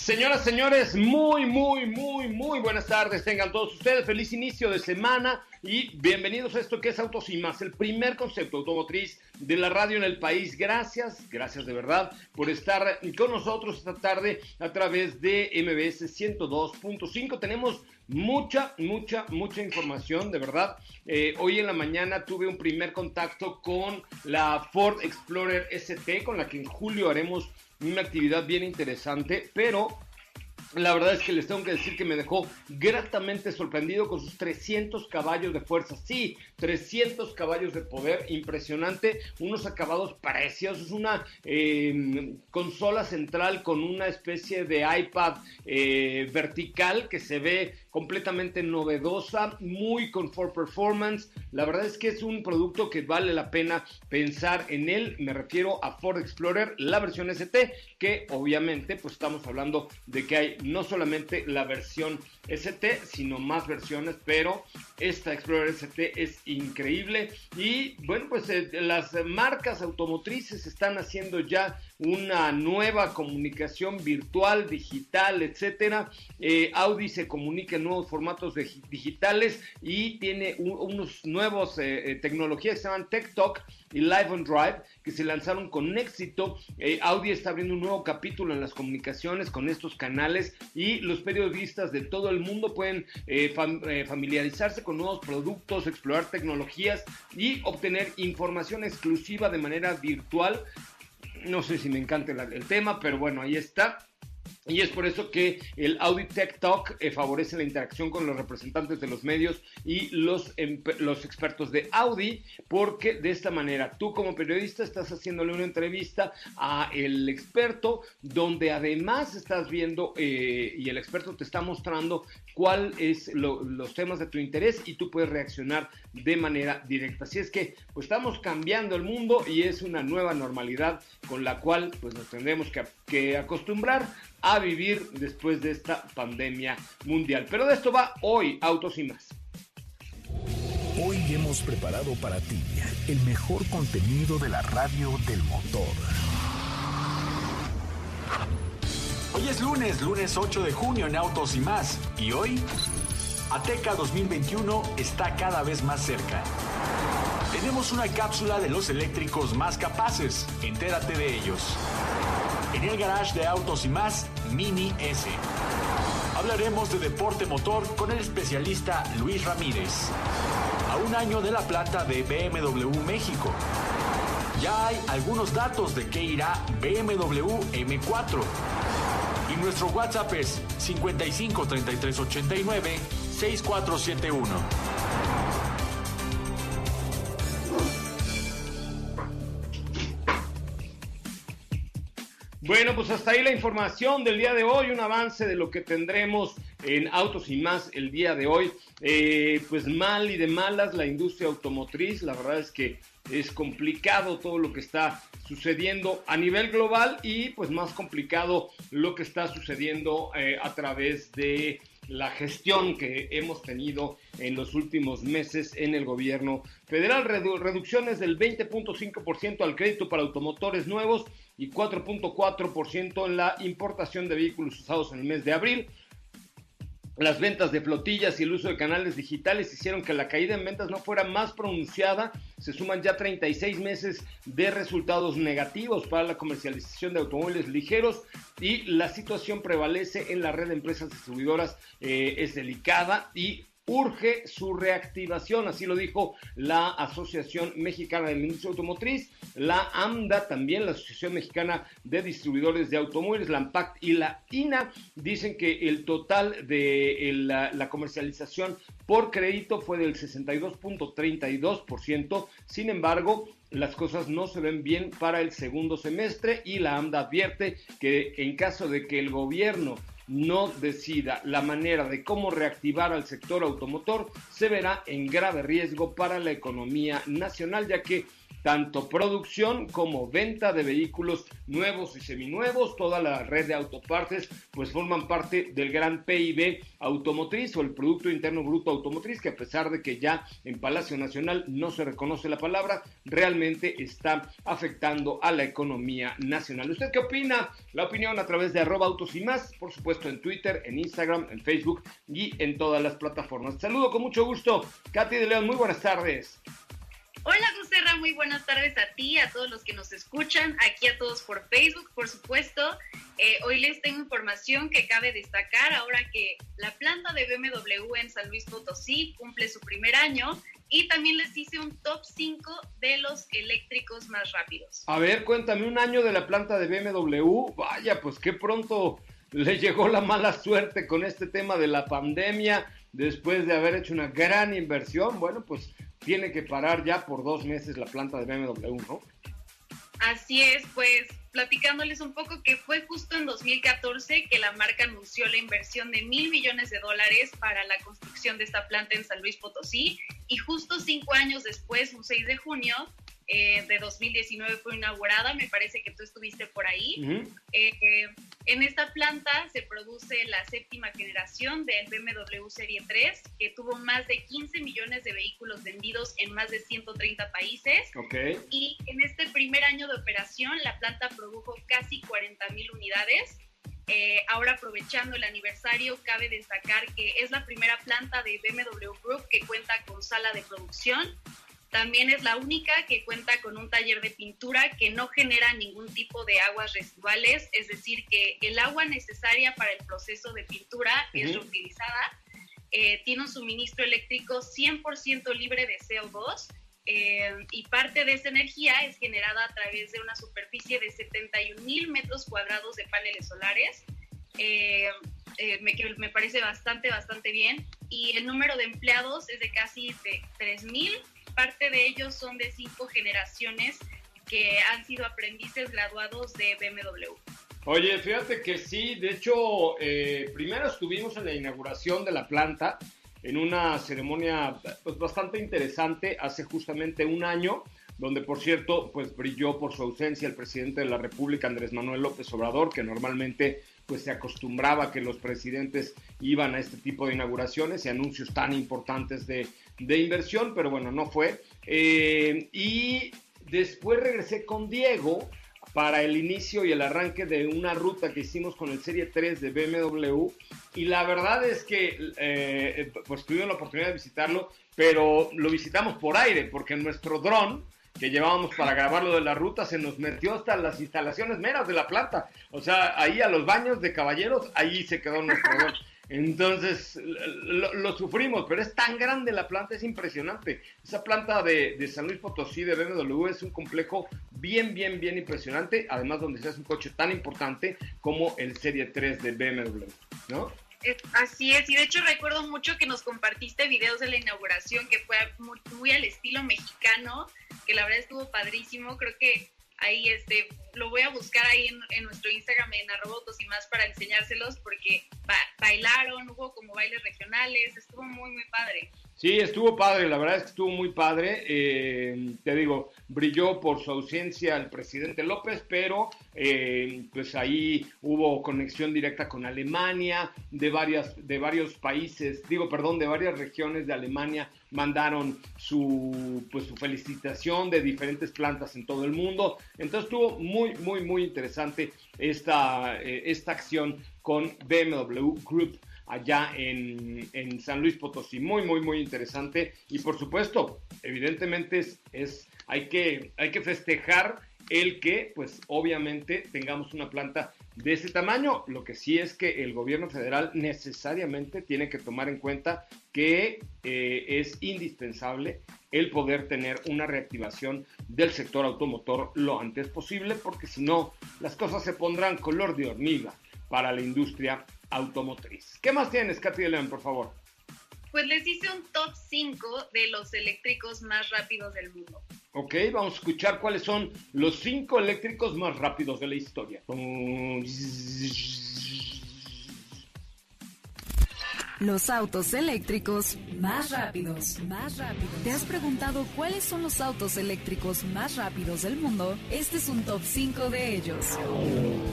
Señoras, señores, muy, muy, muy, muy buenas tardes. Tengan todos ustedes feliz inicio de semana y bienvenidos a esto que es Autos y Más, el primer concepto automotriz de la radio en el país. Gracias, gracias de verdad por estar con nosotros esta tarde a través de MBS 102.5. Tenemos mucha, mucha, mucha información, de verdad. Eh, hoy en la mañana tuve un primer contacto con la Ford Explorer ST, con la que en julio haremos una actividad bien interesante, pero la verdad es que les tengo que decir que me dejó gratamente sorprendido con sus 300 caballos de fuerza. Sí, 300 caballos de poder, impresionante. Unos acabados preciosos. Una eh, consola central con una especie de iPad eh, vertical que se ve completamente novedosa, muy con for performance. La verdad es que es un producto que vale la pena pensar en él. Me refiero a Ford Explorer, la versión ST, que obviamente pues estamos hablando de que hay no solamente la versión ST, sino más versiones, pero esta Explorer ST es increíble y bueno, pues eh, las marcas automotrices están haciendo ya una nueva comunicación virtual, digital, etcétera. Eh, Audi se comunica en nuevos formatos digitales y tiene unos nuevos eh, tecnologías que se llaman Talk y Live on Drive que se lanzaron con éxito. Audi está abriendo un nuevo capítulo en las comunicaciones con estos canales y los periodistas de todo el mundo pueden eh, eh, familiarizarse con nuevos productos, explorar tecnologías y obtener información exclusiva de manera virtual. No sé si me encanta el tema, pero bueno, ahí está. Y es por eso que el Audi Tech Talk eh, favorece la interacción con los representantes de los medios y los, los expertos de Audi, porque de esta manera tú como periodista estás haciéndole una entrevista a el experto, donde además estás viendo eh, y el experto te está mostrando cuáles es los temas de tu interés y tú puedes reaccionar de manera directa. Así es que pues estamos cambiando el mundo y es una nueva normalidad con la cual pues nos tendremos que, que acostumbrar a vivir después de esta pandemia mundial. Pero de esto va hoy Autos y más. Hoy hemos preparado para ti el mejor contenido de la radio del motor. Hoy es lunes, lunes 8 de junio en Autos y más. Y hoy, Ateca 2021 está cada vez más cerca. Tenemos una cápsula de los eléctricos más capaces. Entérate de ellos. En el garage de Autos y más, Mini S. Hablaremos de deporte motor con el especialista Luis Ramírez. A un año de la plata de BMW México. Ya hay algunos datos de qué irá BMW M4 y nuestro WhatsApp es 55 33 89 6471. Bueno, pues hasta ahí la información del día de hoy, un avance de lo que tendremos en Autos y más el día de hoy. Eh, pues mal y de malas la industria automotriz, la verdad es que es complicado todo lo que está sucediendo a nivel global y pues más complicado lo que está sucediendo eh, a través de la gestión que hemos tenido en los últimos meses en el gobierno federal. reducciones del 20.5% al crédito para automotores nuevos y 4.4% en la importación de vehículos usados en el mes de abril. Las ventas de flotillas y el uso de canales digitales hicieron que la caída en ventas no fuera más pronunciada. Se suman ya 36 meses de resultados negativos para la comercialización de automóviles ligeros y la situación prevalece en la red de empresas distribuidoras. Eh, es delicada y urge su reactivación, así lo dijo la Asociación Mexicana de Industria Automotriz, la AMDA, también la Asociación Mexicana de Distribuidores de Automóviles, la AMPACT y la INA, dicen que el total de la, la comercialización por crédito fue del 62.32%, sin embargo, las cosas no se ven bien para el segundo semestre y la AMDA advierte que en caso de que el gobierno no decida la manera de cómo reactivar al sector automotor, se verá en grave riesgo para la economía nacional, ya que tanto producción como venta de vehículos nuevos y seminuevos, toda la red de autopartes, pues forman parte del gran PIB automotriz o el Producto Interno Bruto Automotriz, que a pesar de que ya en Palacio Nacional no se reconoce la palabra, realmente está afectando a la economía nacional. ¿Usted qué opina? La opinión a través de arroba autos y más, por supuesto en Twitter, en Instagram, en Facebook y en todas las plataformas. Saludo con mucho gusto, Katy de León, muy buenas tardes. Hola, Gusterra, muy buenas tardes a ti, a todos los que nos escuchan, aquí a todos por Facebook, por supuesto. Eh, hoy les tengo información que cabe destacar ahora que la planta de BMW en San Luis Potosí cumple su primer año y también les hice un top 5 de los eléctricos más rápidos. A ver, cuéntame un año de la planta de BMW. Vaya, pues qué pronto le llegó la mala suerte con este tema de la pandemia después de haber hecho una gran inversión. Bueno, pues tiene que parar ya por dos meses la planta de BMW, ¿no? Así es, pues platicándoles un poco que fue justo en 2014 que la marca anunció la inversión de mil millones de dólares para la construcción de esta planta en San Luis Potosí y justo cinco años después, un 6 de junio, eh, de 2019 fue inaugurada, me parece que tú estuviste por ahí. Eh, eh, en esta planta se produce la séptima generación del BMW Serie 3, que tuvo más de 15 millones de vehículos vendidos en más de 130 países. Y en este primer año de operación, la planta produjo casi 40 mil unidades. ahora aprovechando el aniversario, cabe destacar que es la primera planta de BMW Group que cuenta con sala de producción, también es la única que cuenta con un taller de pintura que no genera ningún tipo de aguas residuales, es decir, que el agua necesaria para el proceso de pintura es reutilizada. Eh, tiene un suministro eléctrico 100% libre de CO2 eh, y parte de esa energía es generada a través de una superficie de 71 mil metros cuadrados de paneles solares. Eh, me, me, parece bastante, bastante bien. Y el número de empleados es de casi de 3 mil parte de ellos son de cinco generaciones que han sido aprendices graduados de BMW. Oye, fíjate que sí, de hecho, eh, primero estuvimos en la inauguración de la planta, en una ceremonia pues, bastante interesante, hace justamente un año, donde por cierto, pues brilló por su ausencia el presidente de la República, Andrés Manuel López Obrador, que normalmente pues se acostumbraba que los presidentes iban a este tipo de inauguraciones y anuncios tan importantes de, de inversión, pero bueno, no fue. Eh, y después regresé con Diego para el inicio y el arranque de una ruta que hicimos con el Serie 3 de BMW. Y la verdad es que eh, pues tuvimos la oportunidad de visitarlo, pero lo visitamos por aire, porque nuestro dron que llevábamos para grabar lo de la ruta se nos metió hasta las instalaciones meras de la planta. O sea, ahí a los baños de caballeros, ahí se quedó nuestro dron. Entonces lo, sufrimos, pero es tan grande la planta, es impresionante. Esa planta de, San Luis Potosí de BMW es un complejo bien, bien, bien impresionante, además donde se hace un coche tan importante como el Serie 3 de BMW, ¿no? Así es, y de hecho recuerdo mucho que nos compartiste videos de la inauguración que fue muy, muy al estilo mexicano, que la verdad estuvo padrísimo. Creo que ahí este, lo voy a buscar ahí en, nuestro Instagram en arroba y más para enseñárselos porque bailaron, hubo como bailes regionales, estuvo muy, muy padre. Sí, estuvo padre, la verdad es que estuvo muy padre. Eh, te digo, brilló por su ausencia el presidente López, pero eh, pues ahí hubo conexión directa con Alemania, de, varias, de varios países, digo, perdón, de varias regiones de Alemania mandaron su, pues, su felicitación de diferentes plantas en todo el mundo. Entonces estuvo muy, muy, muy interesante esta, eh, esta acción con BMW Group allá en, San Luis Potosí. Muy, muy, muy interesante. Y por supuesto, evidentemente es, es, hay, que, hay que festejar el que, pues obviamente, tengamos una planta de ese tamaño. Lo que sí es que el gobierno federal necesariamente tiene que tomar en cuenta que eh, es indispensable el poder tener una reactivación del sector automotor lo antes posible, porque si no, las cosas se pondrán color de hormiga para la industria automotriz. ¿Qué más tienes, Katy León, por favor? Pues les hice un top 5 de los eléctricos más rápidos del mundo. Ok, vamos a escuchar cuáles son los 5 eléctricos más rápidos de la historia. Los autos eléctricos más rápidos, más rápidos. ¿Te has preguntado cuáles son los autos eléctricos más rápidos del mundo? Este es un top 5 de ellos.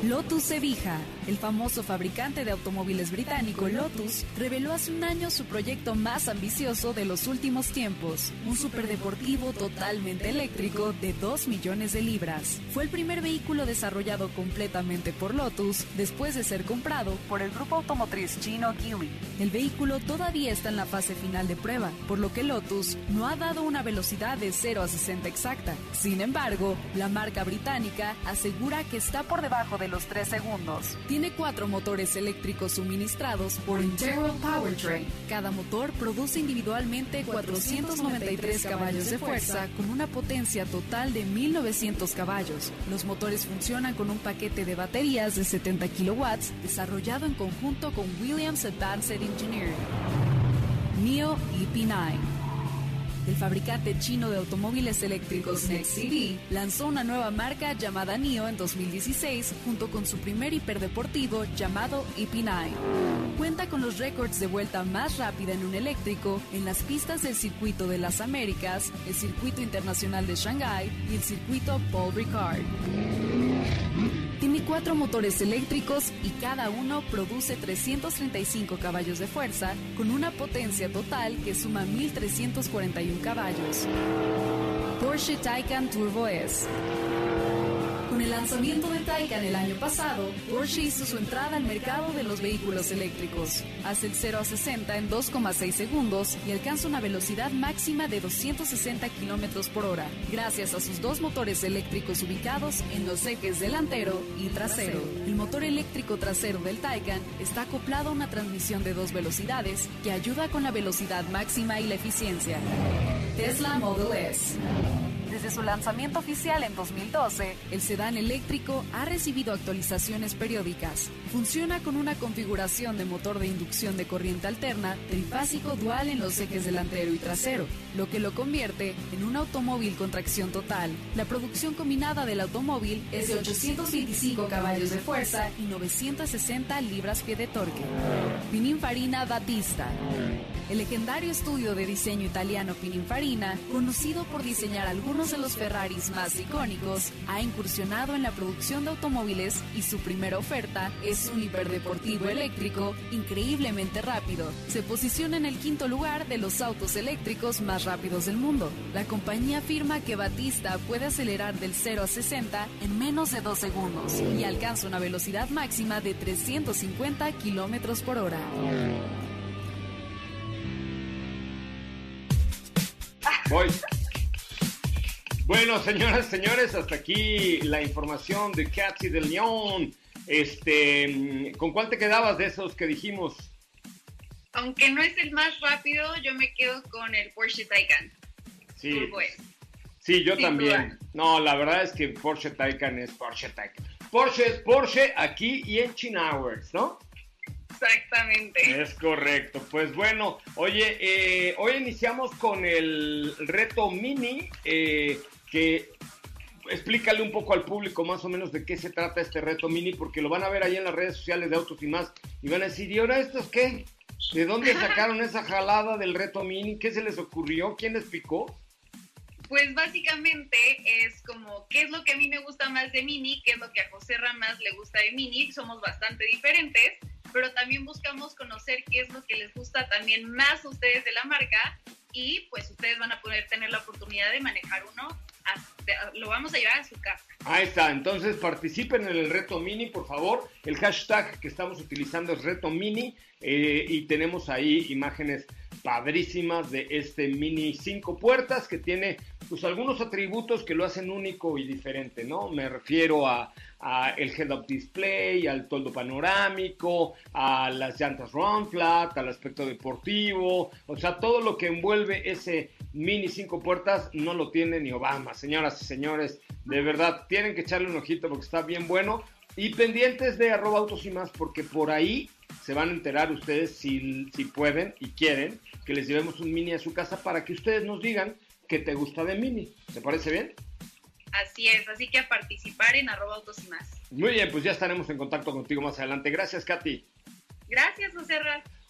Lotus Sevija, el famoso fabricante de automóviles británico Lotus, reveló hace un año su proyecto más ambicioso de los últimos tiempos, un superdeportivo totalmente eléctrico de 2 millones de libras. Fue el primer vehículo desarrollado completamente por Lotus después de ser comprado por el grupo automotriz chino Geely vehículo todavía está en la fase final de prueba, por lo que Lotus no ha dado una velocidad de 0 a 60 exacta. Sin embargo, la marca británica asegura que está por debajo de los 3 segundos. Cuatro motores eléctricos suministrados por Integral Powertrain. Cada motor produce individualmente 493 caballos de fuerza con una potencia total de 1900 caballos. Los motores funcionan con un paquete de baterías de 70 kilowatts desarrollado en conjunto con Williams Advanced Engineering NIO EP9. El fabricante chino de automóviles eléctricos NextCV lanzó una nueva marca llamada NIO en 2016 junto con su primer hiperdeportivo llamado EP9. Cuenta con los récords de vuelta más rápida en un eléctrico en las pistas del Circuito de las Américas, el Circuito Internacional de Shanghái y el Circuito Paul Ricard. Cuatro motores eléctricos y cada uno produce 335 caballos de fuerza con una potencia total que suma 1.341 caballos. Porsche Taycan Turbo S. Con el lanzamiento de Taycan el año pasado, Porsche hizo su entrada al mercado de los vehículos eléctricos. Hace el 0 a 60 en 2,6 segundos y alcanza una velocidad máxima de 260 kilómetros por hora, gracias a sus dos motores eléctricos ubicados en los ejes delantero y trasero. El motor eléctrico trasero del Taycan está acoplado a una transmisión de dos velocidades que ayuda con la velocidad máxima y la eficiencia. Tesla Model S. Desde su lanzamiento oficial en 2012, el sedán eléctrico ha recibido actualizaciones periódicas. Funciona con una configuración de motor de inducción de corriente alterna trifásico dual en los ejes delantero y trasero, lo que lo convierte en un automóvil con tracción total. La producción combinada del automóvil es de 825 caballos de fuerza y 960 libras-pie de torque. Pininfarina Batista. El legendario estudio de diseño italiano Pininfarina, conocido por diseñar algunos de los Ferraris más icónicos, ha incursionado en la producción de automóviles y su primera oferta es un hiperdeportivo eléctrico increíblemente rápido. Se posiciona en el quinto lugar de los autos eléctricos más rápidos del mundo. La compañía afirma que Batista puede acelerar del 0 a 60 en menos de 2 segundos y alcanza una velocidad máxima de 350 kilómetros por hora. Voy. Bueno, señoras, señores, hasta aquí la información de Katy de León. Este, ¿con cuál te quedabas de esos que dijimos? Aunque no es el más rápido, yo me quedo con el Porsche Taycan. Sí. Sí, yo también. No, la verdad es que Porsche Taycan es Porsche Taycan. Porsche es Porsche aquí y en Chinowers, ¿no? Exactamente. Es correcto. Pues bueno, oye, eh, hoy iniciamos con el reto mini, eh, que explícale un poco al público más o menos de qué se trata este reto mini, porque lo van a ver ahí en las redes sociales de Autos y más, y van a decir, ¿y ahora estos qué? ¿De dónde sacaron esa jalada del reto mini? ¿Qué se les ocurrió? ¿Quién les picó? Pues básicamente es como qué es lo que a mí me gusta más de Mini, qué es lo que a José Ramas le gusta de Mini, somos bastante diferentes, pero también buscamos conocer qué es lo que les gusta también más a ustedes de la marca y pues ustedes van a poder tener la oportunidad de manejar uno, lo vamos a llevar a su casa. Ahí está, entonces participen en el reto mini, por favor. El hashtag que estamos utilizando es reto mini eh, y tenemos ahí imágenes padrísimas de este mini cinco puertas que tiene pues algunos atributos que lo hacen único y diferente, ¿no? Me refiero a, el head-up display, al toldo panorámico, a las llantas run flat, al aspecto deportivo, o sea, todo lo que envuelve ese mini cinco puertas no lo tiene ni Obama, señoras y señores, de verdad, tienen que echarle un ojito porque está bien bueno y pendientes de arroba autos y más porque por ahí se van a enterar ustedes si, si pueden y quieren que les llevemos un mini a su casa para que ustedes nos digan qué te gusta de mini. ¿Te parece bien? Así es, así que a participar en arroba autos y más. Muy bien, pues ya estaremos en contacto contigo más adelante. Gracias, Katy. Gracias, José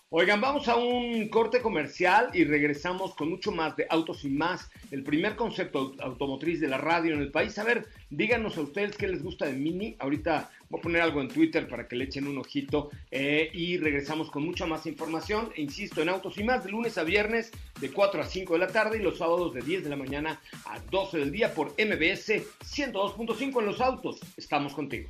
Oigan, vamos a un corte comercial y regresamos con mucho más de Autos y más, el primer concepto automotriz de la radio en el país. A ver, díganos a ustedes qué les gusta de Mini. Ahorita voy a poner algo en Twitter para que le echen un ojito eh, y regresamos con mucha más información. E insisto, en Autos y más, de lunes a viernes de 4 a 5 de la tarde y los sábados de 10 de la mañana a 12 del día por MBS 102.5 en los autos. Estamos contigo.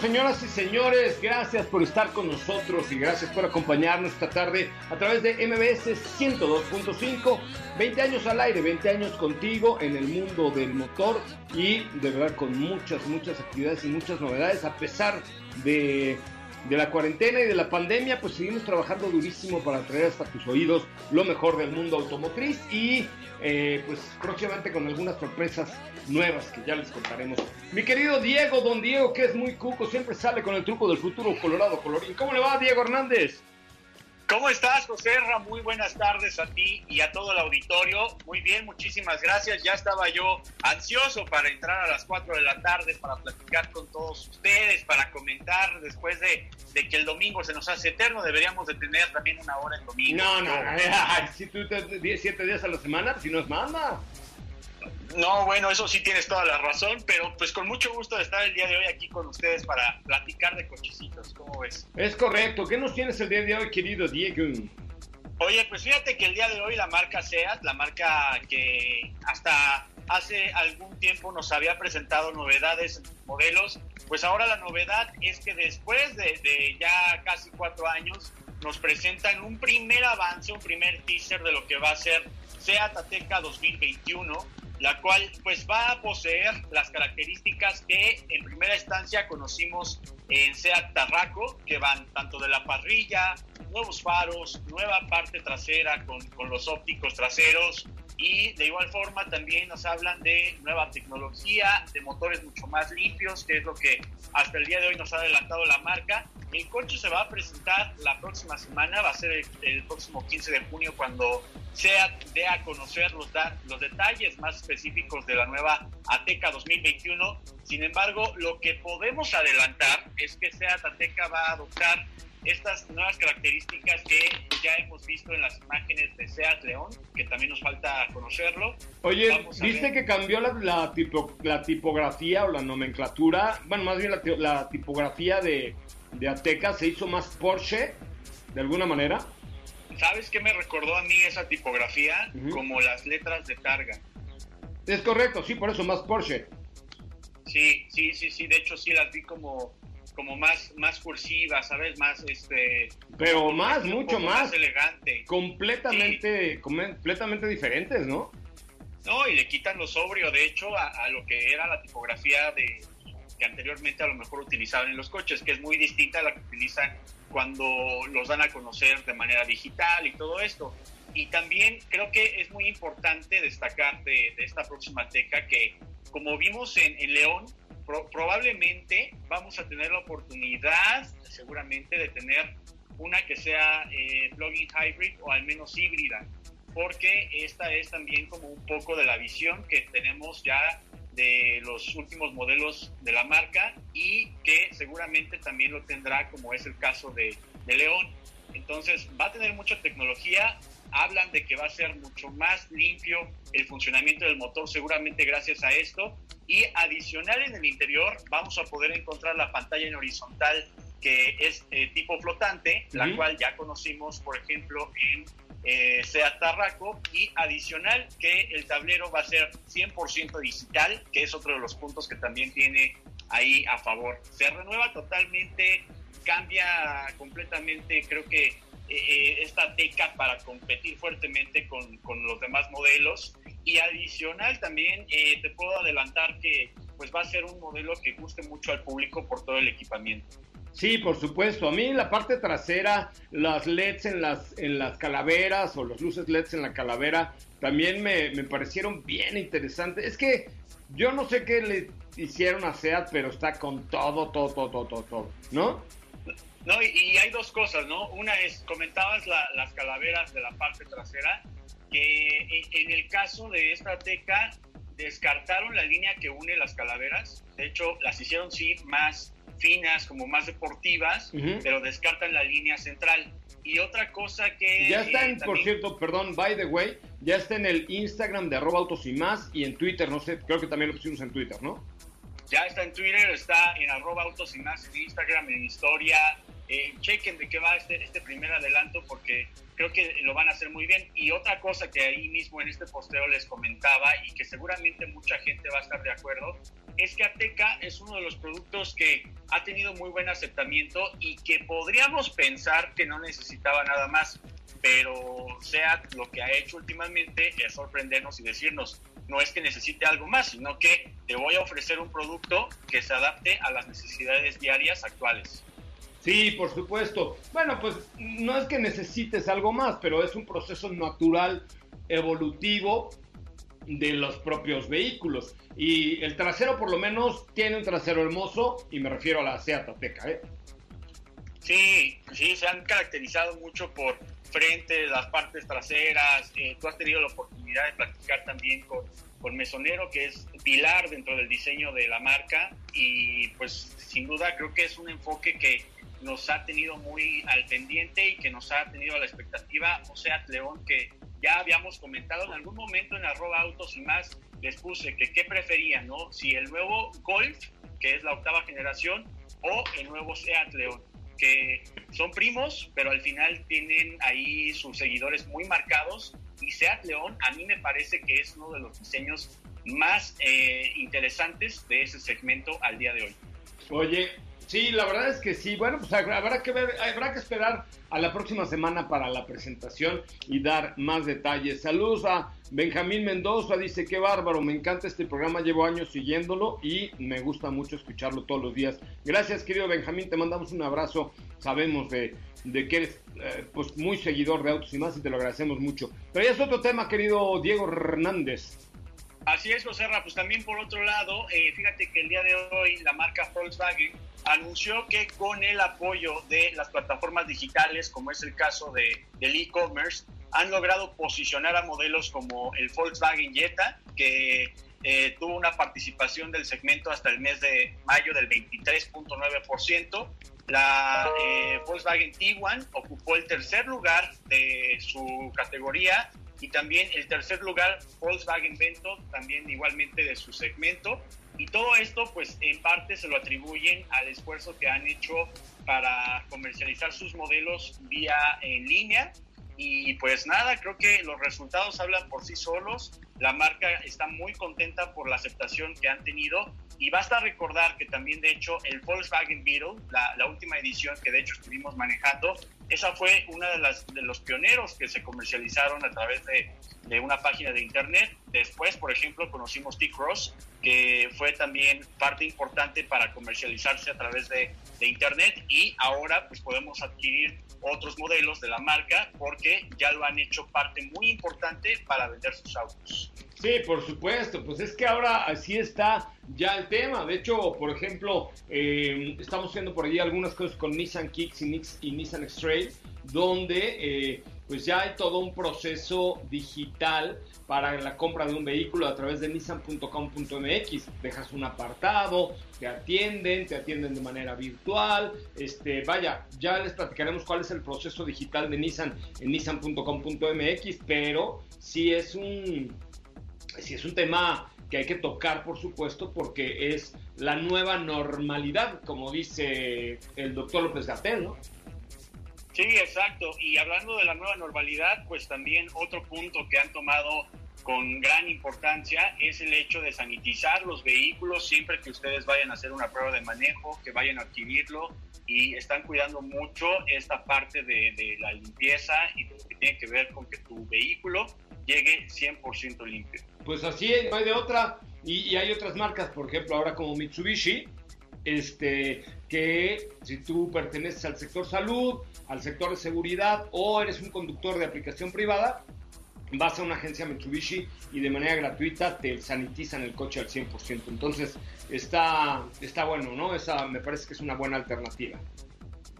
señoras y señores, gracias por estar con nosotros y gracias por acompañarnos esta tarde a través de MBS 102.5. 20 años al aire, 20 años contigo en el mundo del motor y de verdad con muchas, muchas actividades y muchas novedades a pesar de de la cuarentena y de la pandemia, pues seguimos trabajando durísimo para traer hasta tus oídos lo mejor del mundo automotriz y eh, pues próximamente con algunas sorpresas nuevas que ya les contaremos. Mi querido Diego, don Diego, que es muy cuco, siempre sale con el truco del futuro Colorado Colorín. ¿Cómo le va, Diego Hernández? ¿Cómo estás, José? Muy buenas tardes a ti y a todo el auditorio. Muy bien, muchísimas gracias. Ya estaba yo ansioso para entrar a las 4 de la tarde para platicar con todos ustedes, para comentar después de, que el domingo se nos hace eterno. Deberíamos de tener también una hora el domingo. No, no, si tú te 7 días a la semana, si no es manda. No, bueno, eso sí tienes toda la razón, pero pues con mucho gusto de estar el día de hoy aquí con ustedes para platicar de cochecitos, ¿cómo ves? Es correcto. ¿Qué nos tienes el día de hoy, querido Diego? Oye, pues fíjate que el día de hoy la marca SEAT, la marca que hasta hace algún tiempo nos había presentado novedades en modelos, pues ahora la novedad es que después de, de ya casi cuatro años nos presentan un primer avance, un primer teaser de lo que va a ser SEAT Ateca 2021 la cual pues va a poseer las características que en primera instancia conocimos en SEAT Tarraco, que van tanto de la parrilla, nuevos faros, nueva parte trasera con, con los ópticos traseros y de igual forma también nos hablan de nueva tecnología, de motores mucho más limpios, que es lo que hasta el día de hoy nos ha adelantado la marca. El coche se va a presentar la próxima semana, va a ser el, próximo 15 de junio cuando SEAT dé a conocer los, los detalles más específicos de la nueva Ateca 2021. Sin embargo, lo que podemos adelantar es que SEAT Ateca va a adoptar estas nuevas características que ya hemos visto en las imágenes de Seat León, que también nos falta conocerlo. Oye, ¿viste que cambió la, la, la, tipografía o la nomenclatura? Bueno, más bien la, tipografía de, de, Ateca se hizo más Porsche, de alguna manera. ¿Sabes qué me recordó a mí esa tipografía? Como las letras de Targa. Es correcto, sí, por eso más Porsche. Sí, sí, sí, sí, de hecho sí las vi como como más, más cursiva, ¿sabes? Más, este... Pero más, mucho más. elegante. Completamente, completamente diferentes, ¿no? No, y le quitan lo sobrio, de hecho, a, lo que era la tipografía de que anteriormente a lo mejor utilizaban en los coches, que es muy distinta a la que utilizan cuando los dan a conocer de manera digital y todo esto. Y también creo que es muy importante destacar de, esta próxima teca que, como vimos en, en León, probablemente vamos a tener la oportunidad, seguramente, de tener una que sea eh, plug-in hybrid o al menos híbrida, porque esta es también como un poco de la visión que tenemos ya de los últimos modelos de la marca y que seguramente también lo tendrá como es el caso de, de León. Entonces va a tener mucha tecnología, hablan de que va a ser mucho más limpio el funcionamiento del motor seguramente gracias a esto y adicional en el interior vamos a poder encontrar la pantalla en horizontal que es eh, tipo flotante, la cual ya conocimos por ejemplo en eh, Seat Tarraco y adicional que el tablero va a ser 100% digital, que es otro de los puntos que también tiene ahí a favor. Se renueva totalmente, cambia completamente, creo que eh, esta teca para competir fuertemente con, con, los demás modelos. Y adicional también eh, te puedo adelantar que pues va a ser un modelo que guste mucho al público por todo el equipamiento. Sí, por supuesto. A mí la parte trasera, las LEDs en las, en las calaveras o los luces LEDs en la calavera también me, me parecieron bien interesantes. Es que yo no sé qué le hicieron a SEAT, pero está con todo, todo, todo, todo, todo, ¿no? No, y, hay dos cosas, ¿no? Una es, comentabas las calaveras de la parte trasera, que en, el caso de esta teca descartaron la línea que une las calaveras, de hecho las hicieron sí más finas, como más deportivas, pero descartan la línea central. Y otra cosa que... Ya está en, por cierto, perdón, by the way, ya está en el Instagram de arroba autos y más y en Twitter, no sé, creo que también lo pusimos en Twitter, ¿no? Ya está en Twitter, está en arroba autos y más en Instagram, en historia. Eh, chequen de qué va este, este primer adelanto porque creo que lo van a hacer muy bien. Y otra cosa que ahí mismo en este posteo les comentaba y que seguramente mucha gente va a estar de acuerdo, es que Ateca es uno de los productos que ha tenido muy buen aceptamiento y que podríamos pensar que no necesitaba nada más. Pero SEAT lo que ha hecho últimamente es sorprendernos y decirnos, no es que necesite algo más, sino que te voy a ofrecer un producto que se adapte a las necesidades diarias actuales. Sí, por supuesto. Bueno, pues no es que necesites algo más, pero es un proceso natural, evolutivo de los propios vehículos. Y el trasero por lo menos tiene un trasero hermoso y me refiero a la Seat Ateca, ¿eh? Sí, sí, se han caracterizado mucho por frente, las partes traseras. Eh, tú has tenido la oportunidad de practicar también con, con Mesonero, que es pilar dentro del diseño de la marca. Y pues sin duda creo que es un enfoque que nos ha tenido muy al pendiente y que nos ha tenido a la expectativa. O sea, León, que ya habíamos comentado en algún momento en arroba autos y más, les puse que qué preferían, ¿no? Si el nuevo Golf, que es la octava generación, o el nuevo Seat León que son primos, pero al final tienen ahí sus seguidores muy marcados. Y Seat León a mí me parece que es uno de los diseños más eh, interesantes de ese segmento al día de hoy. Oye, sí, la verdad es que sí. Bueno, pues habrá que ver, habrá que esperar a la próxima semana para la presentación y dar más detalles. Saludos a Benjamín Mendoza, dice qué bárbaro, me encanta este programa, llevo años siguiéndolo y me gusta mucho escucharlo todos los días. Gracias, querido Benjamín, te mandamos un abrazo. Sabemos de, de que eres eh, pues muy seguidor de autos y más y te lo agradecemos mucho. Pero ya es otro tema, querido Diego Hernández. Así es, José pues también por otro lado, eh, fíjate que el día de hoy la marca Volkswagen anunció que con el apoyo de las plataformas digitales, como es el caso de, del e-commerce, han logrado posicionar a modelos como el Volkswagen Jetta, que eh, tuvo una participación del segmento hasta el mes de mayo del 23.9%. La eh, Volkswagen Tiguan ocupó el tercer lugar de su categoría y también el tercer lugar Volkswagen Vento, también igualmente de su segmento. Y todo esto, pues en parte se lo atribuyen al esfuerzo que han hecho para comercializar sus modelos vía en línea. Y pues nada, creo que los resultados hablan por sí solos. La marca está muy contenta por la aceptación que han tenido y basta recordar que también, de hecho, el Volkswagen Beetle, la, la última edición que de hecho estuvimos manejando, esa fue una de, las, de los pioneros que se comercializaron a través de, de una página de internet. Después, por ejemplo, conocimos T-Cross, que fue también parte importante para comercializarse a través de, de internet y ahora pues podemos adquirir otros modelos de la marca porque ya lo han hecho parte muy importante para vender sus autos. Sí, por supuesto, pues es que ahora así está ya el tema. De hecho, por ejemplo, eh, estamos haciendo por allí algunas cosas con Nissan Kicks y, Nissan X-Trail, donde eh, pues ya hay todo un proceso digital para la compra de un vehículo a través de nissan.com.mx. Dejas un apartado, te atienden, te atienden de manera virtual. Este, vaya, ya les platicaremos cuál es el proceso digital de Nissan en nissan.com.mx, pero sí es un sí es un tema que hay que tocar, por supuesto, porque es la nueva normalidad, como dice el doctor López Gatel, ¿no? Sí, exacto. Y hablando de la nueva normalidad, pues también otro punto que han tomado con gran importancia es el hecho de sanitizar los vehículos siempre que ustedes vayan a hacer una prueba de manejo, que vayan a adquirirlo y están cuidando mucho esta parte de, de la limpieza y lo que tiene que ver con que tu vehículo llegue 100% limpio. Pues así no hay de otra. Y, hay otras marcas, por ejemplo, ahora como Mitsubishi, este, que si tú perteneces al sector salud, al sector de seguridad o eres un conductor de aplicación privada, vas a una agencia Mitsubishi y de manera gratuita te sanitizan el coche al 100%. Entonces, está, está bueno, ¿no? Esa me parece que es una buena alternativa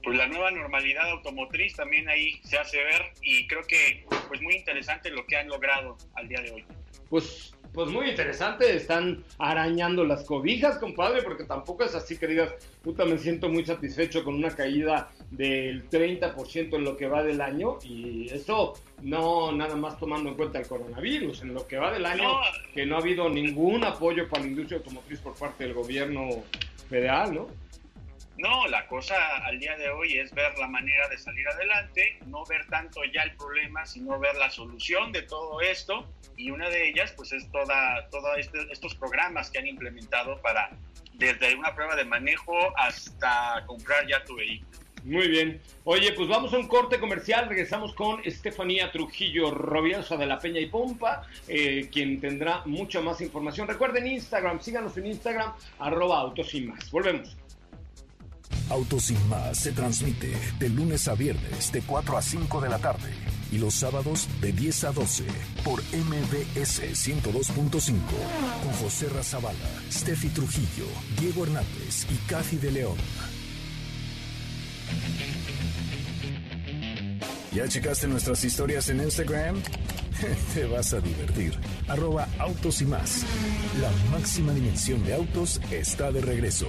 pues la nueva normalidad automotriz también ahí se hace ver y creo que pues muy interesante lo que han logrado al día de hoy. Pues pues muy interesante, están arañando las cobijas, compadre, porque tampoco es así que digas, puta, me siento muy satisfecho con una caída del 30% en lo que va del año, y eso no nada más tomando en cuenta el coronavirus, en lo que va del año, que no ha habido ningún apoyo para la industria automotriz por parte del gobierno federal, ¿no? No, la cosa al día de hoy es ver la manera de salir adelante, no ver tanto ya el problema, sino ver la solución de todo esto. Y una de ellas, pues, es toda, todos este, estos programas que han implementado para, desde una prueba de manejo hasta comprar ya tu vehículo. Muy bien. Oye, pues vamos a un corte comercial. Regresamos con Estefanía Trujillo Robiosa de la Peña y Pompa, eh, quien tendrá mucha más información. Recuerden Instagram, síganos en Instagram, arroba autos y más. Volvemos. Autos sin más se transmite de lunes a viernes de 4 a 5 de la tarde y los sábados de 10 a 12 por MBS 102.5 con José Razabala, Steffi Trujillo, Diego Hernández y Cathy de León. ¿Ya checaste nuestras historias en Instagram? Te vas a divertir. Arroba autos y más. La máxima dimensión de autos está de regreso.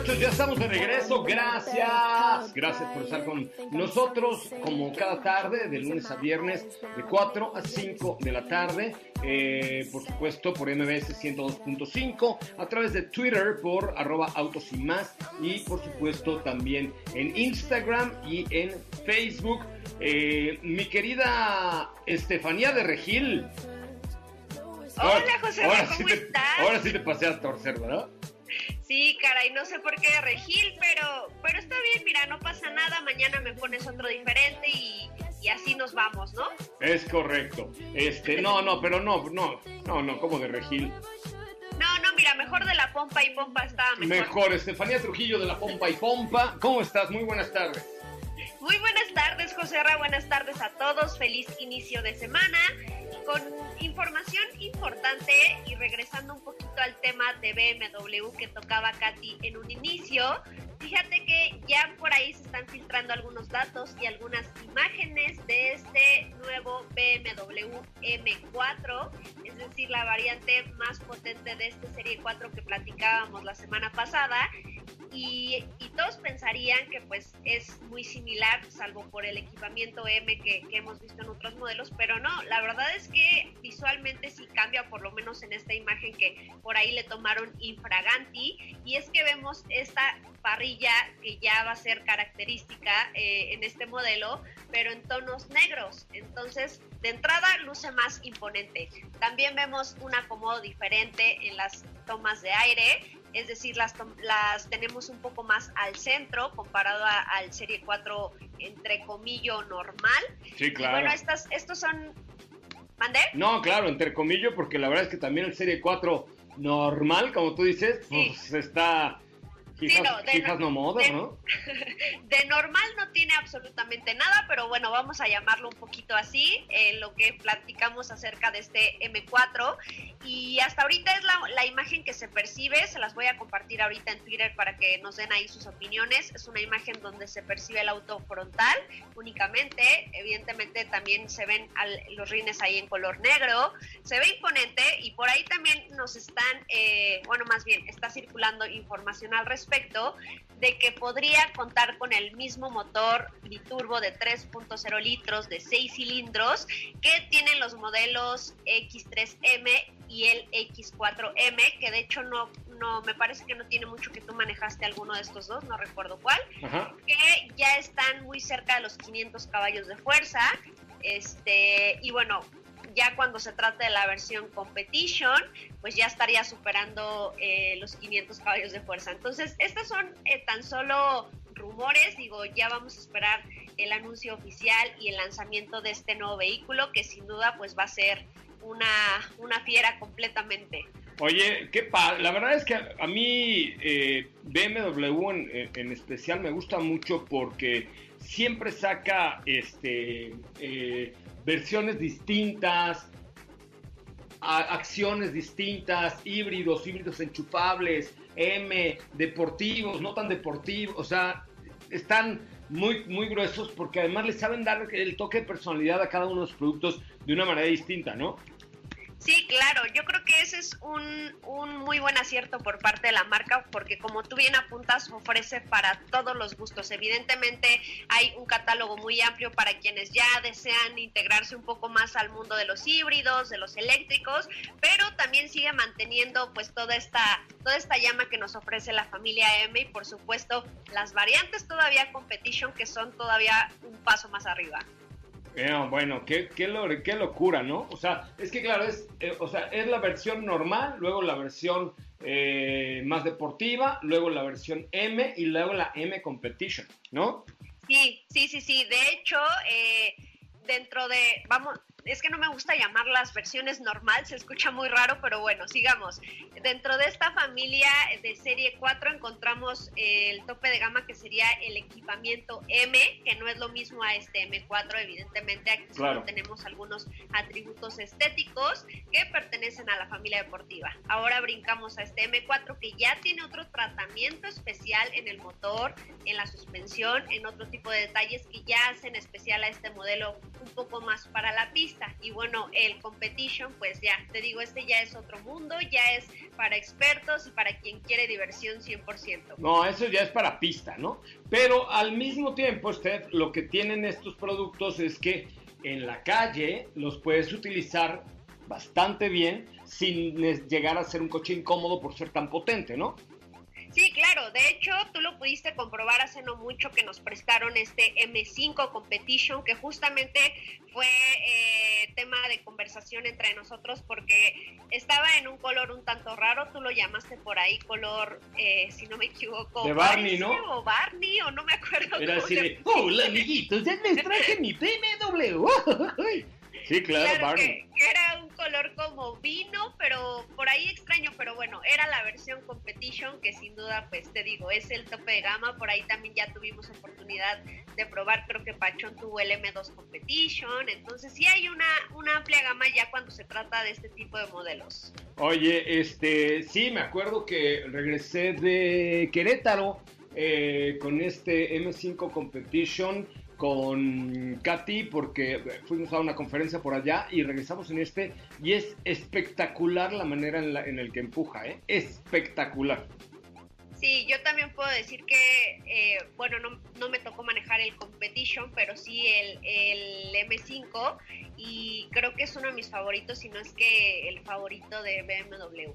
Muchachos, ya estamos de regreso. Gracias. Gracias por estar con nosotros como cada tarde, de lunes a viernes, de 4 a 5 de la tarde. Eh, por supuesto, por MBS 102.5, a través de Twitter por arroba autos y más. Y por supuesto también en Instagram y en Facebook. Eh, mi querida Estefanía de Regil. Hola, José, ahora ¿cómo sí te, estás? Ahora sí te pasé a torcer, ¿verdad? Sí, caray, no sé por qué Regil, pero, pero está bien, mira, no pasa nada, mañana me pones otro diferente y, y así nos vamos, ¿no? Es correcto. Este, no, no, pero no, no, no, no, como de Regil. No, no, mira, mejor de la pompa y pompa está mejor. Mejor, Estefanía Trujillo de la Pompa y Pompa. ¿Cómo estás? Muy buenas tardes. Muy buenas tardes, José Ra, buenas tardes a todos, feliz inicio de semana, con información importante y regresando un poquito al tema de BMW que tocaba Katy en un inicio. Fíjate que ya por ahí se están filtrando algunos datos y algunas imágenes de este nuevo BMW M4, es decir, la variante más potente de este Serie 4 que platicábamos la semana pasada. Y, y todos pensarían que pues es muy similar, salvo por el equipamiento M que, hemos visto en otros modelos, pero no, la verdad es que visualmente sí cambia, por lo menos en esta imagen que por ahí le tomaron infraganti, y es que vemos esta parrilla que ya va a ser característica eh, en este modelo, pero en tonos negros. Entonces, de entrada luce más imponente. También vemos un acomodo diferente en las tomas de aire, es decir, las, las tenemos un poco más al centro comparado a- al Serie 4 entre comillo normal. Sí, Y claro. bueno, estas, estos son... ¿Mandé? No, claro, entre comillas, porque la verdad es que también el Serie 4 normal, como tú dices, Sí. pues está... No, de hijas no- no modas, de- ¿no? De normal no tiene absolutamente nada, pero bueno, vamos a llamarlo un poquito así, en lo que platicamos acerca de este M4. Y hasta ahorita es la, la imagen que se percibe, se las voy a compartir ahorita en Twitter para que nos den ahí sus opiniones. Es una imagen donde se percibe el auto frontal únicamente, evidentemente también se ven al- los rines ahí en color negro, se ve imponente y por ahí también nos están, eh, bueno, más bien está circulando información al respecto de que podría contar con el mismo motor biturbo de 3.0 litros de 6 cilindros que tienen los modelos X3M y el X4M, que de hecho no, no me parece que no tiene mucho que tú manejaste alguno de estos dos, no recuerdo cuál Ajá. que ya están muy cerca de los 500 caballos de fuerza. Este, y bueno, ya cuando se trata de la versión Competition, pues ya estaría superando eh, los 500 caballos de fuerza. Entonces, estos son eh, tan solo rumores, digo, ya vamos a esperar el anuncio oficial y el lanzamiento de este nuevo vehículo, que sin duda pues va a ser una, una fiera completamente. Oye, qué pa La verdad es que a, mí eh, BMW en, especial me gusta mucho porque siempre saca este versiones distintas, acciones distintas, híbridos, híbridos enchufables, M, deportivos, no tan deportivos, o sea, están muy, muy gruesos porque además le saben dar el toque de personalidad a cada uno de los productos de una manera distinta, ¿no? Sí, claro, yo creo que ese es un, un, muy buen acierto por parte de la marca porque como tú bien apuntas, ofrece para todos los gustos. Evidentemente hay un catálogo muy amplio para quienes ya desean integrarse un poco más al mundo de los híbridos, de los eléctricos, pero también sigue manteniendo pues toda esta, toda esta llama que nos ofrece la familia M y por supuesto las variantes todavía competition que son todavía un paso más arriba. Eh, bueno, qué, qué, qué, locura, ¿no? O sea, es que claro, es, eh, o sea, es la versión normal, luego la versión eh, más deportiva, luego la versión M y luego la M Competition, ¿no? Sí, sí, sí, sí. De hecho, dentro de, vamos, es que no me gusta llamar las versiones normal, se escucha muy raro, pero bueno, sigamos. Dentro de esta familia de serie 4 encontramos el tope de gama que sería el equipamiento M, que no es lo mismo a este M4, evidentemente aquí solo tenemos algunos atributos estéticos que pertenecen a la familia deportiva. Ahora brincamos a este M4 que ya tiene otro tratamiento especial en el motor, en la suspensión, en otro tipo de detalles que ya hacen especial a este modelo un poco más para la pista y bueno, el competition, pues ya, te digo, este ya es otro mundo, ya es para expertos y para quien quiere diversión 100%. No, eso ya es para pista, ¿no? Pero al mismo tiempo, usted, lo que tienen estos productos es que en la calle los puedes utilizar bastante bien sin llegar a ser un coche incómodo por ser tan potente, ¿no? Sí, claro. De hecho, tú lo pudiste comprobar hace no mucho que nos prestaron este M5 Competition, que justamente fue eh, tema de conversación entre nosotros porque estaba en un color un tanto raro. Tú lo llamaste por ahí color, eh, si no me equivoco. De Barney, ¿no? O Barney, o no me acuerdo. Era así de, hola amiguitos, ya les traje mi BMW. Sí, claro, Barney. Que, era un color como vino, pero por ahí extraño, pero bueno, era la versión Competition, que sin duda, pues te digo, es el tope de gama. Por ahí también ya tuvimos oportunidad de probar, creo que Pachón tuvo el M2 Competition. Entonces sí hay una, una amplia gama ya cuando se trata de este tipo de modelos. Oye, este, sí, me acuerdo que regresé de Querétaro eh, con este M5 Competition con Katy porque fuimos a una conferencia por allá y regresamos en este y es espectacular la manera en, la, en el que empuja, ¿eh? espectacular. Sí, yo también puedo decir que, eh, bueno, no, no, me tocó manejar el Competition, pero sí el, el, M5 y creo que es uno de mis favoritos, si no es que el favorito de BMW.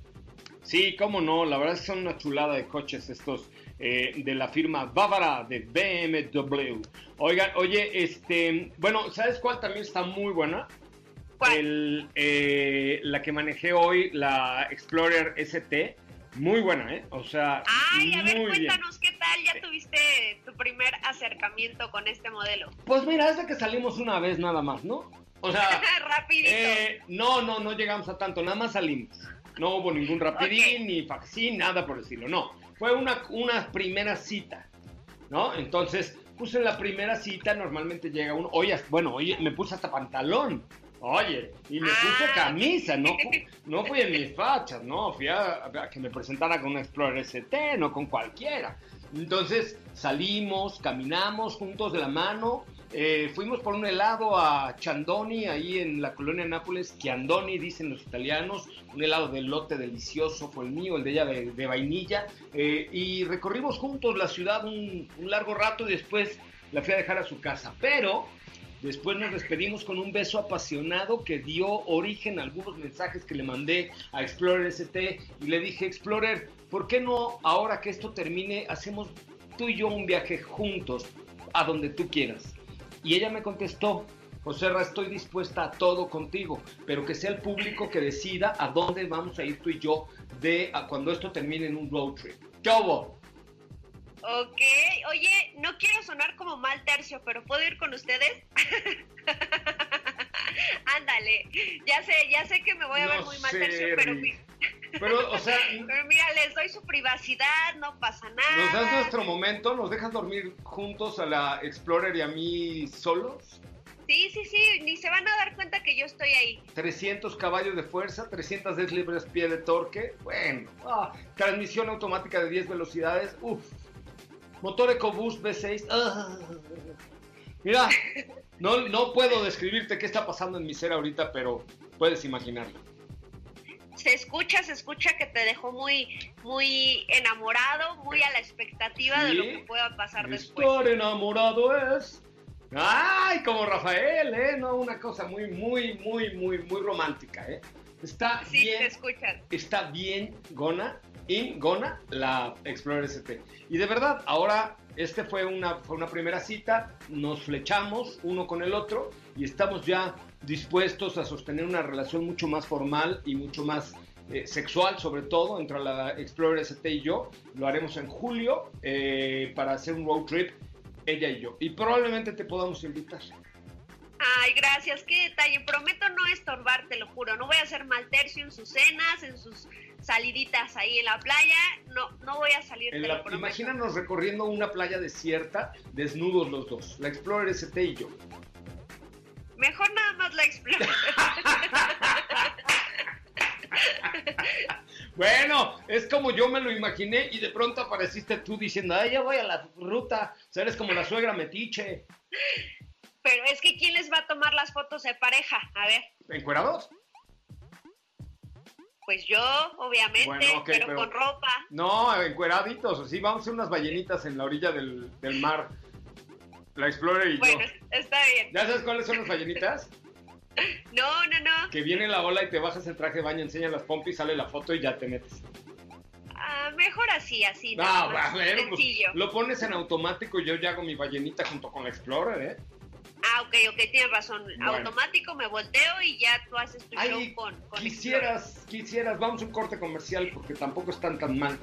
Sí, cómo no, la verdad es que son una chulada de coches estos eh, de la firma Bávara de BMW. Oigan, oye, este, bueno, ¿sabes cuál también está muy buena? ¿Cuál? Eh, la que manejé hoy, la Explorer ST. Muy buena, ¿eh? O sea. Ay, a ver, cuéntanos qué tal. Ya tuviste tu primer acercamiento con este modelo. Pues mira, es de que salimos una vez nada más, ¿no? O sea. Rapidito. Eh, no, no, no llegamos a tanto, nada más salimos. No hubo ningún rapidín, ni faxín, nada por decirlo, no fue una, una primera cita, ¿no? Entonces, puse la primera cita, normalmente llega uno, oye, bueno, oye, me puse hasta pantalón, oye, y me puse ah. camisa, no, no fui en mis fachas, no, fui a, a, que me presentara con una Explorer ST, no con cualquiera. Entonces salimos, caminamos juntos de la mano, eh, fuimos por un helado a Chandoni, ahí en la colonia Nápoles, Chiandoni, dicen los italianos, un helado de lote delicioso, fue el mío, el de ella de, vainilla, eh, y recorrimos juntos la ciudad un, largo rato y después la fui a dejar a su casa, pero Después nos despedimos con un beso apasionado que dio origen a algunos mensajes que le mandé a Explorer ST y le dije, Explorer, ¿por qué no ahora que esto termine hacemos tú y yo un viaje juntos a donde tú quieras? Y ella me contestó, José Ra, estoy dispuesta a todo contigo, pero que sea el público que decida a dónde vamos a ir tú y yo de a cuando esto termine en un road trip. ¿Qué hubo? Ok, oye, no quiero sonar como mal tercio, pero ¿puedo ir con ustedes? Ándale, ya sé, ya sé que me voy a ver muy mal tercio, pero... Pero, o sea. Pero mira, les doy su privacidad, no pasa nada. ¿Nos das nuestro momento? ¿Nos dejas dormir juntos a la Explorer y a mí solos? Sí, sí, sí, ni se van a dar cuenta que yo estoy ahí. 300 caballos de fuerza, 310 libras pie de torque. Bueno, ah, transmisión automática de 10 velocidades. Uf. Motor EcoBoost V6. Ah. Mira, no, no puedo describirte qué está pasando en mi ser ahorita, pero puedes imaginarlo. Se escucha, se escucha que te dejó muy, muy enamorado, muy a la expectativa de lo que pueda pasar después. Estar enamorado es. Ay, como Rafael, ¿eh? No, una cosa muy, muy, muy, muy, muy romántica, ¿eh? Está Sí, bien. te escuchan. está bien gona, in gona, la Explorer ST. Y de verdad, ahora este fue una, fue una primera cita, nos flechamos uno con el otro y estamos ya dispuestos a sostener una relación mucho más formal y mucho más eh, sexual, sobre todo, entre la Explorer ST y yo. Lo haremos en julio eh, para hacer un road trip, ella y yo. Y probablemente te podamos invitar. Ay, gracias, qué detalle. Prometo no estorbar, te lo juro. No voy a hacer mal tercio en sus cenas, en sus saliditas ahí en la playa. No, no voy a salir, En te la- lo imagínanos recorriendo una playa desierta, desnudos los dos, la Explorer ST y yo. Mejor nada más la exploro. Bueno, es como yo me lo imaginé y de pronto apareciste tú diciendo, ay, ya voy a la ruta. O sea, eres como la suegra metiche. Pero es que ¿quién les va a tomar las fotos de pareja? A ver, ¿Encuerados? pues yo, obviamente, Bueno, pero, pero- con ropa. No, encueraditos. Así vamos a hacer unas ballenitas en la orilla del, del mar. La Explorer y Bueno, yo. está bien. ¿Ya sabes cuáles son las ballenitas? No, no, no. Que viene la ola y te bajas el traje de baño, enseñas las pompis, sale la foto y ya te metes. Ah, mejor así, así. No, nada más, bueno, pues, sencillo. lo pones en automático y yo ya hago mi ballenita junto con la Explorer, ¿eh? Ah, ok, ok, tienes razón. Bueno. Automático, me volteo y ya tú haces tu Ay, show con, con Quisieras, quisieras, vamos a un corte comercial porque tampoco están tan mal.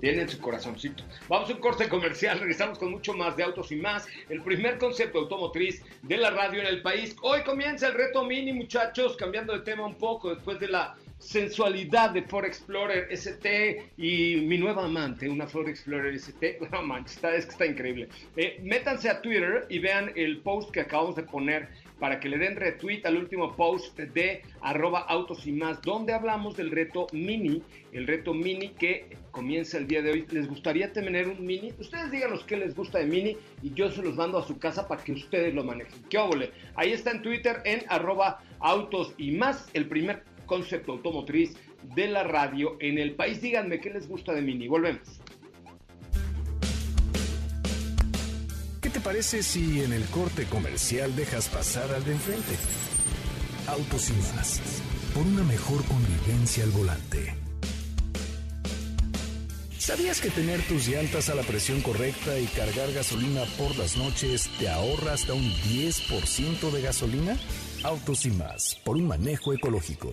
Tienen su corazoncito. Vamos a un corte comercial, regresamos con mucho más de autos y más. El primer concepto automotriz de la radio en el país. Hoy comienza el reto mini, muchachos, cambiando de tema un poco después de la sensualidad de Ford Explorer ST y mi nueva amante, una Ford Explorer ST. No manches, es que está increíble. Eh, métanse a Twitter y vean el post que acabamos de poner para que le den retweet al último post de arroba autos y más, donde hablamos del reto mini, el reto mini que comienza el día de hoy. ¿Les gustaría tener un mini? Ustedes díganos qué les gusta de mini y yo se los mando a su casa para que ustedes lo manejen. ¿Qué óvole? Ahí está en Twitter en arroba autos y más, el primer concepto automotriz de la radio en el país. Díganme qué les gusta de mini. Volvemos. ¿Qué te parece si en el corte comercial dejas pasar al de enfrente? Autos y más. Por una mejor convivencia al volante. ¿Sabías que tener tus llantas a la presión correcta y cargar gasolina por las noches te ahorra hasta un 10% de gasolina? Autos y más. Por un manejo ecológico.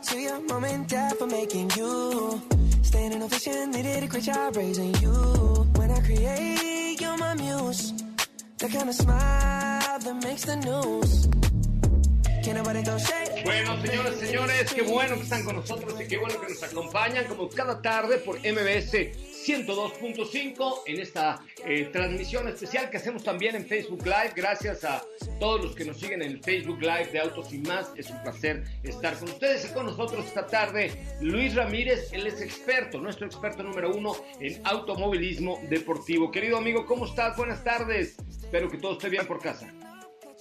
To your mom and dad for making you. Staying in ovation, they did a great job raising you. When I create, you're my muse. The kind of smile that makes the news. Can't nobody throw shade. Bueno, señores, señores, qué bueno que están con nosotros y qué bueno que nos acompañan como cada tarde por MBS 102.5 en esta eh, transmisión especial que hacemos también en Facebook Live. Gracias a todos los que nos siguen en Facebook Live de Autos y más. Es un placer estar con ustedes y con nosotros esta tarde. Luis Ramírez, él es experto, nuestro experto número uno en automovilismo deportivo. Querido amigo, ¿cómo estás? Buenas tardes. Espero que todo esté bien por casa.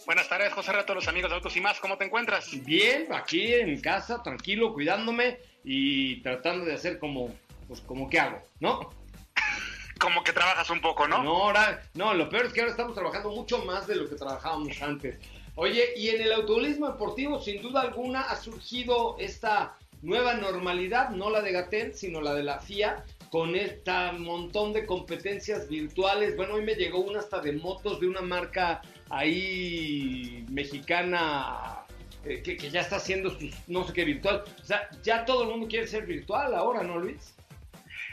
Buenas tardes, José Rato, los amigos de Autos y más. ¿Cómo te encuentras? Bien, aquí en casa, tranquilo, cuidándome y tratando de hacer como, pues como que hago, ¿no? Como que trabajas un poco, ¿no? No, ahora, no, lo peor es que ahora estamos trabajando mucho más de lo que trabajábamos antes. Oye, y en el automovilismo deportivo, sin duda alguna, ha surgido esta nueva normalidad, no la de Gatel, sino la de la FIA, con este montón de competencias virtuales. Bueno, hoy me llegó una hasta de motos de una marca ahí mexicana eh, que, que ya está haciendo sus no sé qué virtual. O sea, ya todo el mundo quiere ser virtual ahora, ¿no, Luis?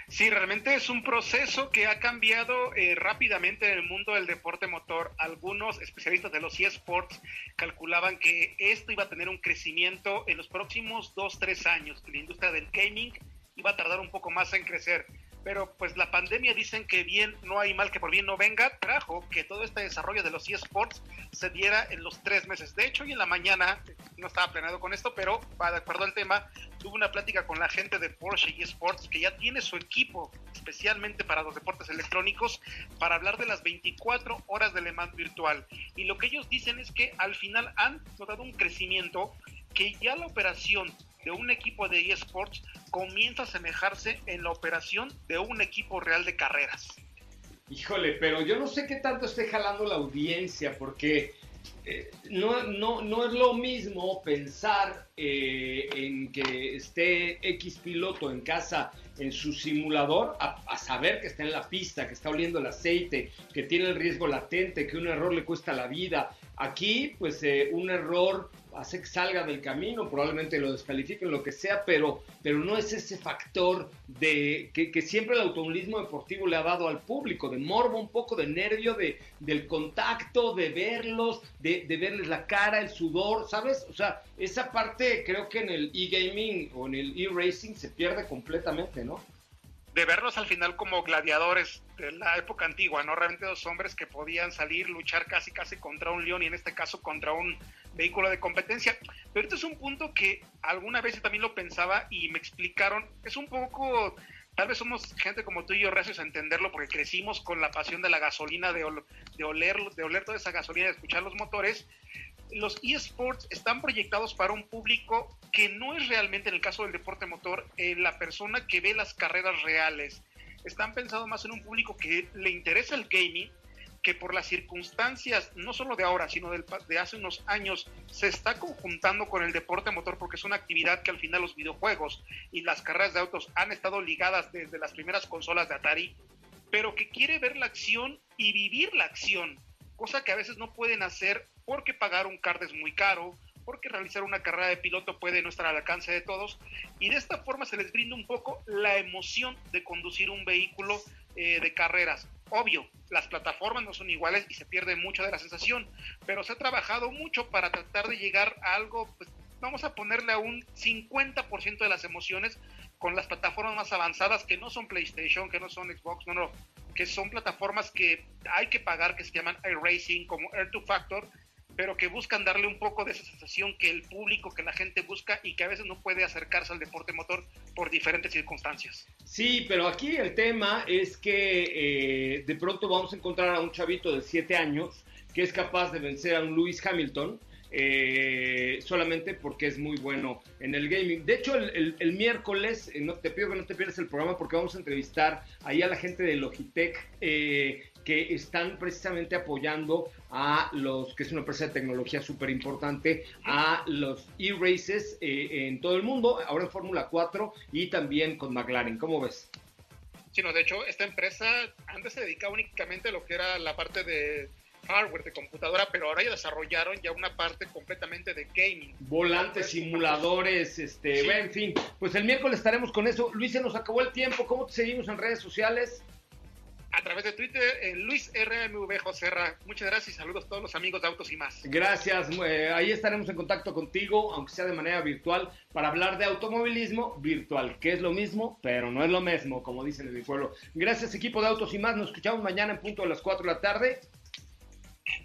Sí, realmente es un proceso que ha cambiado eh, rápidamente en el mundo del deporte motor. Algunos especialistas de los eSports calculaban que esto iba a tener un crecimiento en los próximos dos, tres años, que la industria del gaming iba a tardar un poco más en crecer pero pues la pandemia dicen que bien no hay mal que por bien no venga, trajo que todo este desarrollo de los eSports se diera en los tres meses. De hecho, hoy en la mañana, no estaba planeado con esto, pero de acuerdo al tema, tuve una plática con la gente de Porsche eSports que ya tiene su equipo especialmente para los deportes electrónicos para hablar de las 24 horas de Le Mans virtual. Y lo que ellos dicen es que al final han notado un crecimiento que ya la operación de un equipo de eSports comienza a asemejarse en la operación de un equipo real de carreras. Híjole, pero yo no sé qué tanto esté jalando la audiencia, porque eh, no, no, no, es lo mismo pensar eh, en que esté X piloto en casa en su simulador a, saber que está en la pista, que está oliendo el aceite, que tiene el riesgo latente, que un error le cuesta la vida. Aquí, pues eh, un error hace que salga del camino, probablemente lo descalifiquen, lo que sea, pero, pero no es ese factor de que, siempre el automovilismo deportivo le ha dado al público, de morbo, un poco de nervio, de, del contacto, de verlos, de, de verles la cara, el sudor, ¿sabes? O sea, esa parte creo que en el e-gaming o en el e-racing se pierde completamente, ¿no? De verlos al final como gladiadores de la época antigua, ¿no? Realmente dos hombres que podían salir, luchar casi casi contra un león y en este caso contra un vehículo de competencia. Pero este es un punto que alguna vez también lo pensaba y me explicaron, es un poco, tal vez somos gente como tú y yo recios a entenderlo porque crecimos con la pasión de la gasolina, de, de, oler, de oler toda esa gasolina, de escuchar los motores, los eSports están proyectados para un público que no es realmente, en el caso del deporte motor, eh, la persona que ve las carreras reales. Están pensados más en un público que le interesa el gaming, que por las circunstancias, no solo de ahora, sino de hace unos años, se está conjuntando con el deporte motor porque es una actividad que al final los videojuegos y las carreras de autos han estado ligadas desde las primeras consolas de Atari, pero que quiere ver la acción y vivir la acción, cosa que a veces no pueden hacer porque pagar un card es muy caro, porque realizar una carrera de piloto puede no estar al alcance de todos, y de esta forma se les brinda un poco la emoción de conducir un vehículo eh, de carreras. Obvio, las plataformas no son iguales y se pierde mucho de la sensación, pero se ha trabajado mucho para tratar de llegar a algo, pues, vamos a ponerle a un 50% de las emociones con las plataformas más avanzadas que no son PlayStation, que no son Xbox, no, no, que son plataformas que hay que pagar, que se llaman iRacing, como Air2 Factor, pero que buscan darle un poco de esa sensación que el público, que la gente busca y que a veces no puede acercarse al deporte motor por diferentes circunstancias. Sí, pero aquí el tema es que eh, de pronto vamos a encontrar a un chavito de 7 años que es capaz de vencer a un Lewis Hamilton. Eh, solamente porque es muy bueno en el gaming. De hecho, el, miércoles, eh, no, te pido que no te pierdas el programa porque vamos a entrevistar ahí a la gente de Logitech que están precisamente apoyando a los, que es una empresa de tecnología súper importante, a los e-races eh, en todo el mundo, ahora en Fórmula 4 y también con McLaren. ¿Cómo ves? Sí, no, de hecho, esta empresa antes se dedicaba únicamente a lo que era la parte de hardware de computadora, pero ahora ya desarrollaron ya una parte completamente de gaming. Volantes, simuladores, este, en fin. Pues el miércoles estaremos con eso. Luis, se nos acabó el tiempo. ¿Cómo te seguimos en redes sociales? a través de Twitter, en Luis RMV Joserra. Muchas gracias y saludos a todos los amigos de Autos y más. Gracias, eh, ahí estaremos en contacto contigo, aunque sea de manera virtual, para hablar de automovilismo virtual, que es lo mismo, pero no es lo mismo, como dicen en mi pueblo. Gracias, equipo de Autos y más. Nos escuchamos mañana en punto a las 4 de la tarde.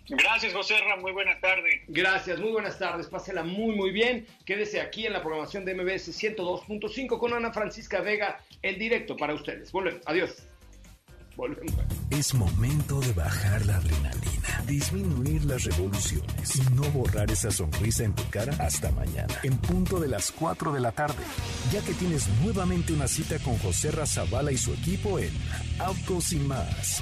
Gracias, José Muy buenas tardes. Gracias, muy buenas tardes. Pásela muy, muy bien. Quédese aquí en la programación de MBS 102.5 con Ana Francisca Vega en directo para ustedes. Volvemos. Adiós. Es momento de bajar la adrenalina, disminuir las revoluciones y no borrar esa sonrisa en tu cara hasta mañana, en punto de las 4 de la tarde, ya que tienes nuevamente una cita con José Razabala y su equipo en Autos y más.